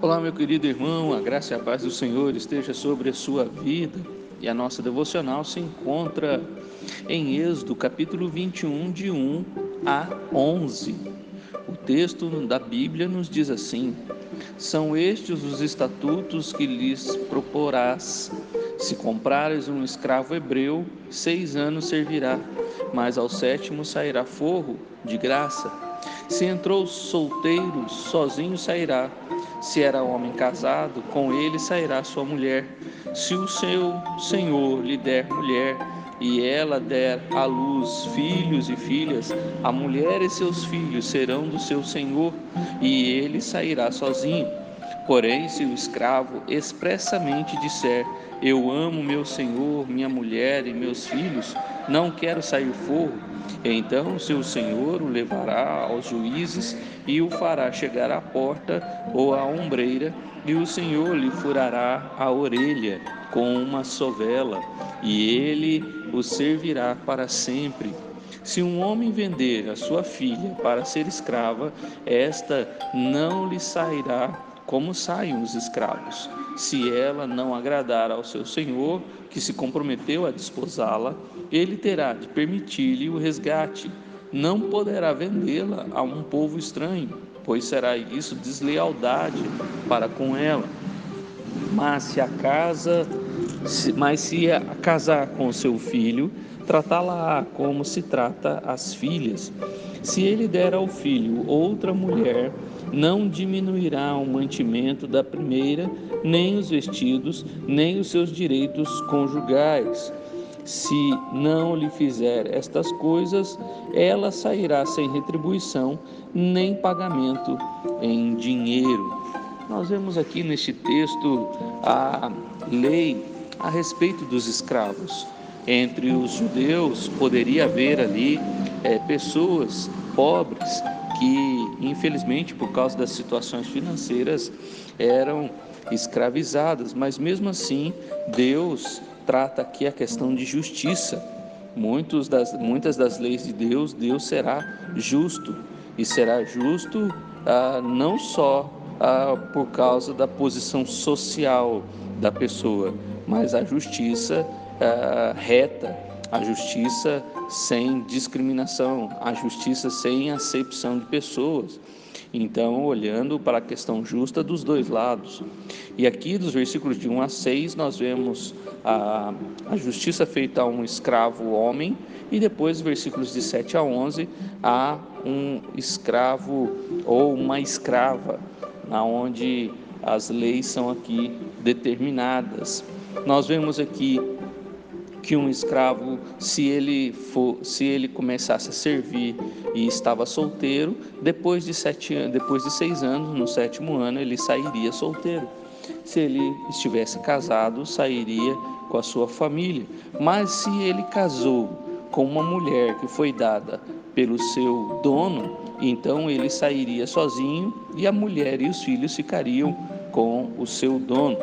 Olá, meu querido irmão, a graça e a paz do Senhor esteja sobre a sua vida. E a nossa devocional se encontra em Êxodo, capítulo 21, de 1 a 11. O texto da Bíblia nos diz assim: São estes os estatutos que lhes proporás. Se comprares um escravo hebreu, seis anos servirá, mas ao sétimo sairá forro de graça. Se entrou solteiro, sozinho sairá se era homem casado, com ele sairá sua mulher. Se o seu senhor lhe der mulher, e ela der à luz filhos e filhas, a mulher e seus filhos serão do seu senhor, e ele sairá sozinho. Porém, se o escravo expressamente disser: Eu amo meu senhor, minha mulher e meus filhos, não quero sair forro, então seu senhor o levará aos juízes e o fará chegar à porta ou à ombreira, e o senhor lhe furará a orelha com uma sovela, e ele o servirá para sempre. Se um homem vender a sua filha para ser escrava, esta não lhe sairá como saem os escravos. Se ela não agradar ao seu senhor, que se comprometeu a desposá-la, ele terá de permitir-lhe o resgate. Não poderá vendê-la a um povo estranho, pois será isso deslealdade para com ela. Mas se a casa, mas se a casar com seu filho, tratá-la como se trata as filhas. Se ele der ao filho outra mulher, não diminuirá o mantimento da primeira, nem os vestidos, nem os seus direitos conjugais. Se não lhe fizer estas coisas, ela sairá sem retribuição, nem pagamento em dinheiro. Nós vemos aqui neste texto a lei a respeito dos escravos. Entre os judeus poderia haver ali é, pessoas pobres que, infelizmente, por causa das situações financeiras, eram escravizadas, mas mesmo assim, Deus trata aqui a questão de justiça. Muitos das, muitas das leis de Deus, Deus será justo, e será justo ah, não só ah, por causa da posição social da pessoa, mas a justiça ah, reta, a justiça sem discriminação, a justiça sem acepção de pessoas. Então, olhando para a questão justa dos dois lados. E aqui, dos versículos de 1 a 6, nós vemos a, a justiça feita a um escravo homem, e depois, versículos de 7 a 11, a um escravo ou uma escrava, onde as leis são aqui determinadas. Nós vemos aqui que um escravo, se ele for, se ele começasse a servir e estava solteiro, depois de sete depois de seis anos, no sétimo ano, ele sairia solteiro. Se ele estivesse casado, sairia com a sua família. Mas se ele casou com uma mulher que foi dada pelo seu dono, então ele sairia sozinho e a mulher e os filhos ficariam com o seu dono.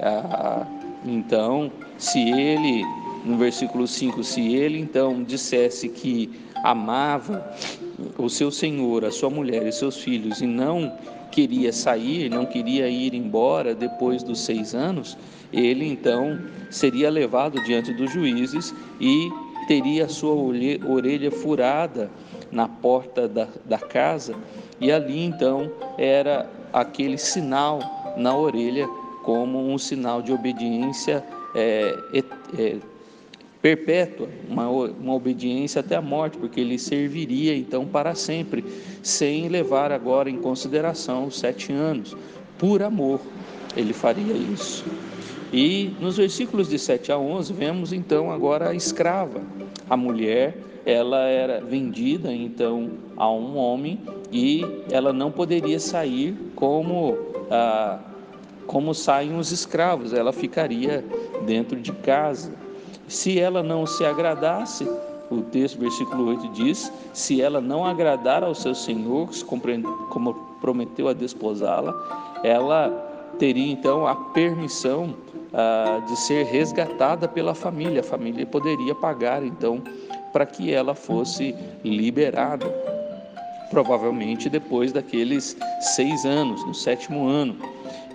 Ah, então, se ele no versículo 5: Se ele então dissesse que amava o seu senhor, a sua mulher e seus filhos e não queria sair, não queria ir embora depois dos seis anos, ele então seria levado diante dos juízes e teria a sua orelha furada na porta da, da casa, e ali então era aquele sinal na orelha como um sinal de obediência é, é, perpétua, uma, uma obediência até a morte, porque ele serviria então para sempre, sem levar agora em consideração os sete anos. Por amor, ele faria isso. E nos versículos de 7 a 11, vemos então agora a escrava. A mulher, ela era vendida então a um homem e ela não poderia sair como, ah, como saem os escravos, ela ficaria dentro de casa. Se ela não se agradasse, o texto, versículo 8 diz: se ela não agradar ao seu senhor, como prometeu a desposá-la, ela teria então a permissão ah, de ser resgatada pela família. A família poderia pagar então para que ela fosse liberada. provavelmente depois daqueles seis anos, no sétimo ano.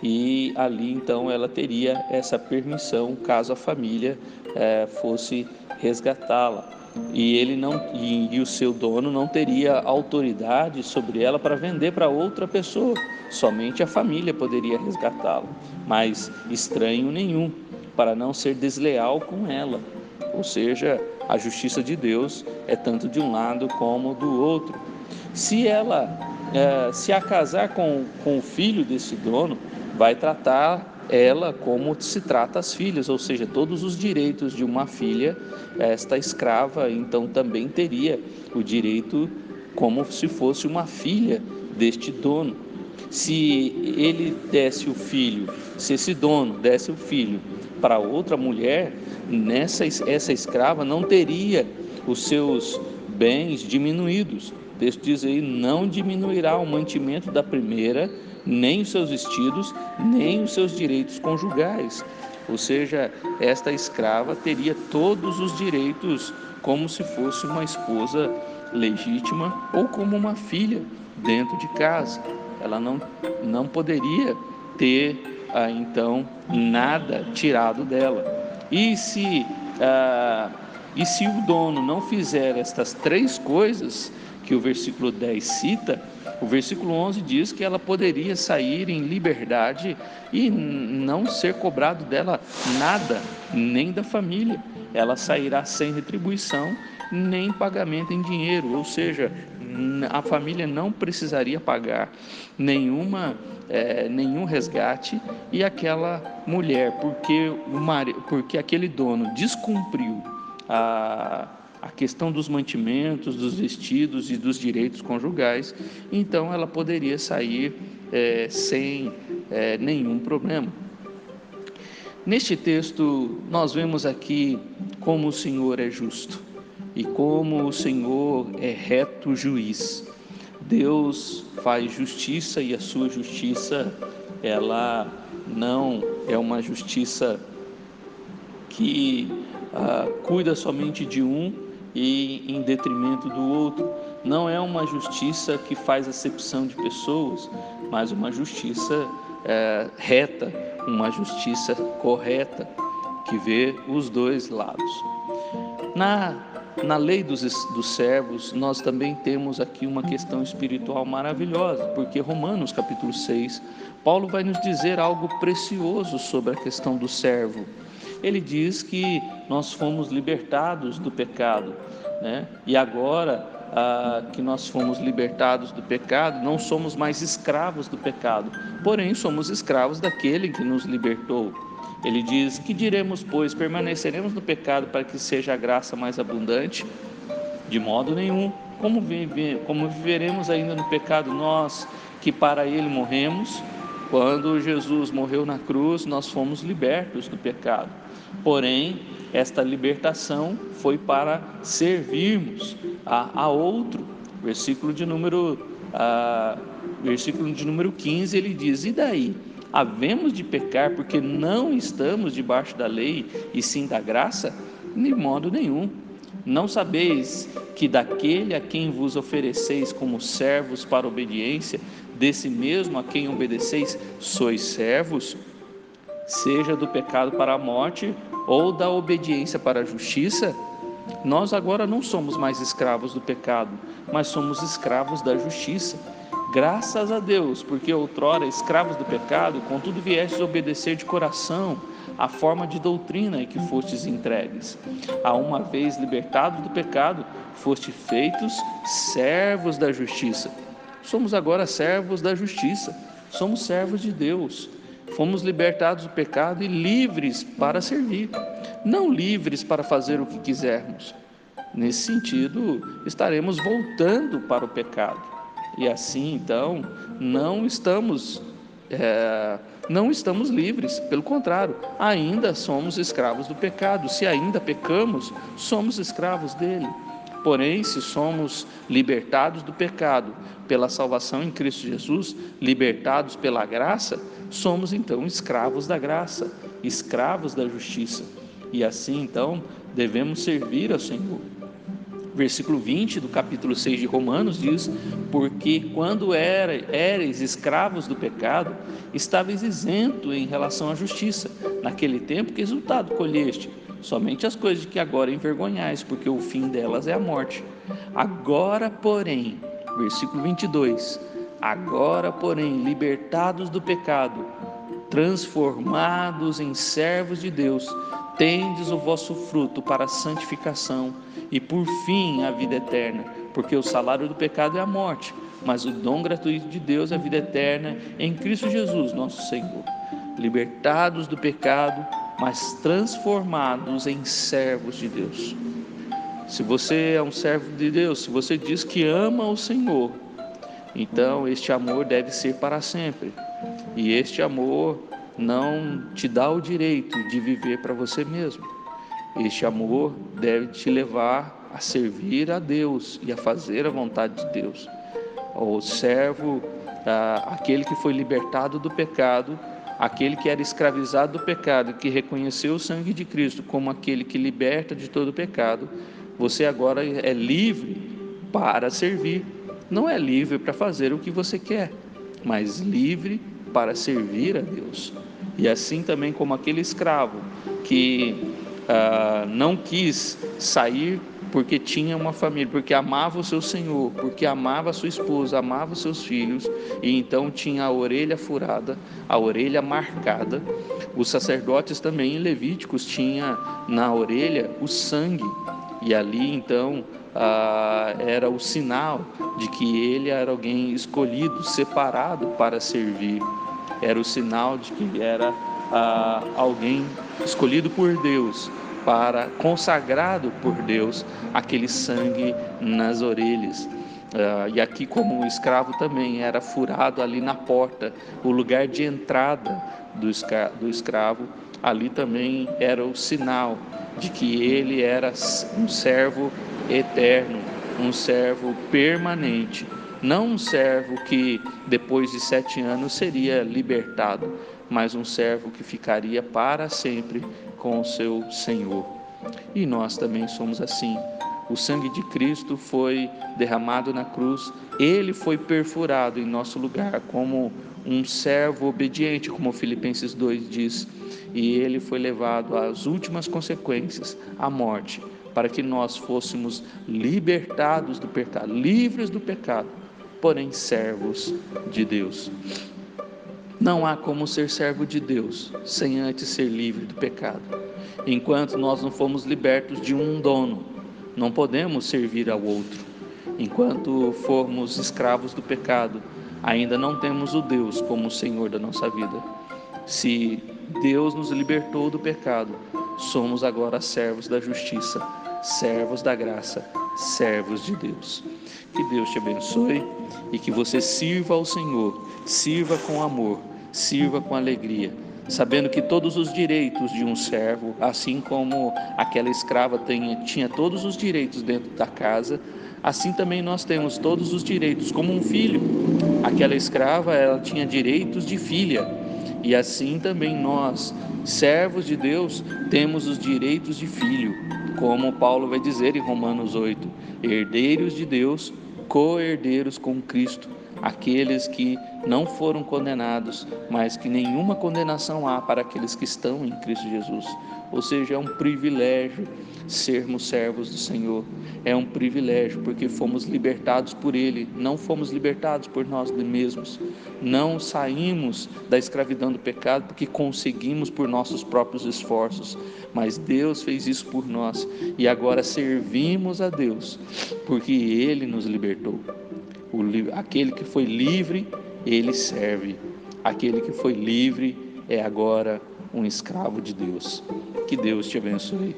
E ali então ela teria essa permissão caso a família é, fosse resgatá-la. E ele não e, e o seu dono não teria autoridade sobre ela para vender para outra pessoa. Somente a família poderia resgatá-la, mas estranho nenhum, para não ser desleal com ela. Ou seja, a justiça de Deus é tanto de um lado como do outro. Se ela é, se a casar com, com o filho desse dono, vai tratar ela como se trata as filhas, ou seja, todos os direitos de uma filha, esta escrava, então também teria o direito como se fosse uma filha deste dono. Se ele desse o filho, se esse dono desse o filho para outra mulher, nessa essa escrava não teria os seus bens diminuídos. O texto diz aí: não diminuirá o mantimento da primeira, nem os seus vestidos, nem os seus direitos conjugais. Ou seja, esta escrava teria todos os direitos como se fosse uma esposa legítima ou como uma filha dentro de casa. Ela não, não poderia ter ah, então nada tirado dela. E se, ah, e se o dono não fizer estas três coisas que o versículo 10 cita, o versículo 11 diz que ela poderia sair em liberdade e não ser cobrado dela nada, nem da família. Ela sairá sem retribuição, nem pagamento em dinheiro, ou seja, a família não precisaria pagar nenhuma, é, nenhum resgate e aquela mulher, porque, o marido, porque aquele dono descumpriu a a questão dos mantimentos, dos vestidos e dos direitos conjugais, então ela poderia sair é, sem é, nenhum problema. Neste texto, nós vemos aqui como o Senhor é justo e como o Senhor é reto juiz. Deus faz justiça e a sua justiça, ela não é uma justiça que ah, cuida somente de um e em detrimento do outro. Não é uma justiça que faz acepção de pessoas, mas uma justiça é, reta, uma justiça correta, que vê os dois lados. Na, na lei dos, dos servos, nós também temos aqui uma questão espiritual maravilhosa, porque Romanos capítulo 6, Paulo vai nos dizer algo precioso sobre a questão do servo ele diz que nós fomos libertados do pecado, né? E agora ah, que nós fomos libertados do pecado, não somos mais escravos do pecado, porém somos escravos daquele que nos libertou. Ele diz: Que diremos, pois, permaneceremos no pecado para que seja a graça mais abundante? De modo nenhum. Como, vive, como viveremos ainda no pecado nós que para ele morremos? Quando Jesus morreu na cruz, nós fomos libertos do pecado. Porém, esta libertação foi para servirmos a, a outro. Versículo de número a, versículo de número 15, ele diz: "E daí? Havemos de pecar porque não estamos debaixo da lei e sim da graça? De modo nenhum. Não sabeis que daquele a quem vos ofereceis como servos para obediência, desse mesmo a quem obedeceis, sois servos, seja do pecado para a morte ou da obediência para a justiça, nós agora não somos mais escravos do pecado, mas somos escravos da justiça. Graças a Deus, porque outrora escravos do pecado, contudo viestes obedecer de coração a forma de doutrina em que fostes entregues. A uma vez libertados do pecado, foste feitos servos da justiça. Somos agora servos da justiça, somos servos de Deus. Fomos libertados do pecado e livres para servir, não livres para fazer o que quisermos. Nesse sentido, estaremos voltando para o pecado. E assim, então, não estamos é, não estamos livres, pelo contrário, ainda somos escravos do pecado. Se ainda pecamos, somos escravos dele. Porém, se somos libertados do pecado pela salvação em Cristo Jesus, libertados pela graça, somos então escravos da graça, escravos da justiça. E assim então devemos servir ao Senhor. Versículo 20 do capítulo 6 de Romanos diz: Porque quando eres escravos do pecado, estavas isento em relação à justiça. Naquele tempo, que resultado colheste? Somente as coisas que agora envergonhais, porque o fim delas é a morte. Agora, porém, versículo 22, agora, porém, libertados do pecado, transformados em servos de Deus, tendes o vosso fruto para a santificação e por fim a vida eterna, porque o salário do pecado é a morte, mas o dom gratuito de Deus é a vida eterna em Cristo Jesus, nosso Senhor. Libertados do pecado, mas transformados em servos de Deus. Se você é um servo de Deus, se você diz que ama o Senhor, então este amor deve ser para sempre. E este amor não te dá o direito de viver para você mesmo. Este amor deve te levar a servir a Deus e a fazer a vontade de Deus. O servo, aquele que foi libertado do pecado, aquele que era escravizado do pecado, que reconheceu o sangue de Cristo como aquele que liberta de todo pecado, você agora é livre para servir. Não é livre para fazer o que você quer, mas livre para servir a Deus. E assim também como aquele escravo que ah, não quis sair porque tinha uma família, porque amava o seu senhor, porque amava a sua esposa, amava os seus filhos, e então tinha a orelha furada, a orelha marcada. Os sacerdotes também em Levíticos tinha na orelha o sangue, e ali então ah, era o sinal de que ele era alguém escolhido, separado para servir era o sinal de que era ah, alguém escolhido por Deus para consagrado por Deus aquele sangue nas orelhas. Uh, e aqui, como o escravo também era furado ali na porta, o lugar de entrada do, escra do escravo, ali também era o sinal de que ele era um servo eterno, um servo permanente, não um servo que depois de sete anos seria libertado, mas um servo que ficaria para sempre com o seu Senhor. E nós também somos assim. O sangue de Cristo foi derramado na cruz, ele foi perfurado em nosso lugar como um servo obediente, como Filipenses 2 diz, e ele foi levado às últimas consequências, a morte, para que nós fôssemos libertados do pecado, livres do pecado porém servos de Deus. Não há como ser servo de Deus sem antes ser livre do pecado. Enquanto nós não fomos libertos de um dono, não podemos servir ao outro. Enquanto formos escravos do pecado, ainda não temos o Deus como Senhor da nossa vida. Se Deus nos libertou do pecado, somos agora servos da justiça, servos da graça, servos de Deus. Que Deus te abençoe e que você sirva ao Senhor, sirva com amor, sirva com alegria, sabendo que todos os direitos de um servo, assim como aquela escrava tinha, tinha todos os direitos dentro da casa, assim também nós temos todos os direitos como um filho. Aquela escrava, ela tinha direitos de filha, e assim também nós, servos de Deus, temos os direitos de filho, como Paulo vai dizer em Romanos 8, herdeiros de Deus co-herdeiros com Cristo, aqueles que não foram condenados, mas que nenhuma condenação há para aqueles que estão em Cristo Jesus. Ou seja, é um privilégio sermos servos do Senhor. É um privilégio porque fomos libertados por Ele, não fomos libertados por nós mesmos. Não saímos da escravidão do pecado porque conseguimos por nossos próprios esforços, mas Deus fez isso por nós e agora servimos a Deus porque Ele nos libertou. O, aquele que foi livre, ele serve. Aquele que foi livre é agora um escravo de Deus. Que Deus te abençoe.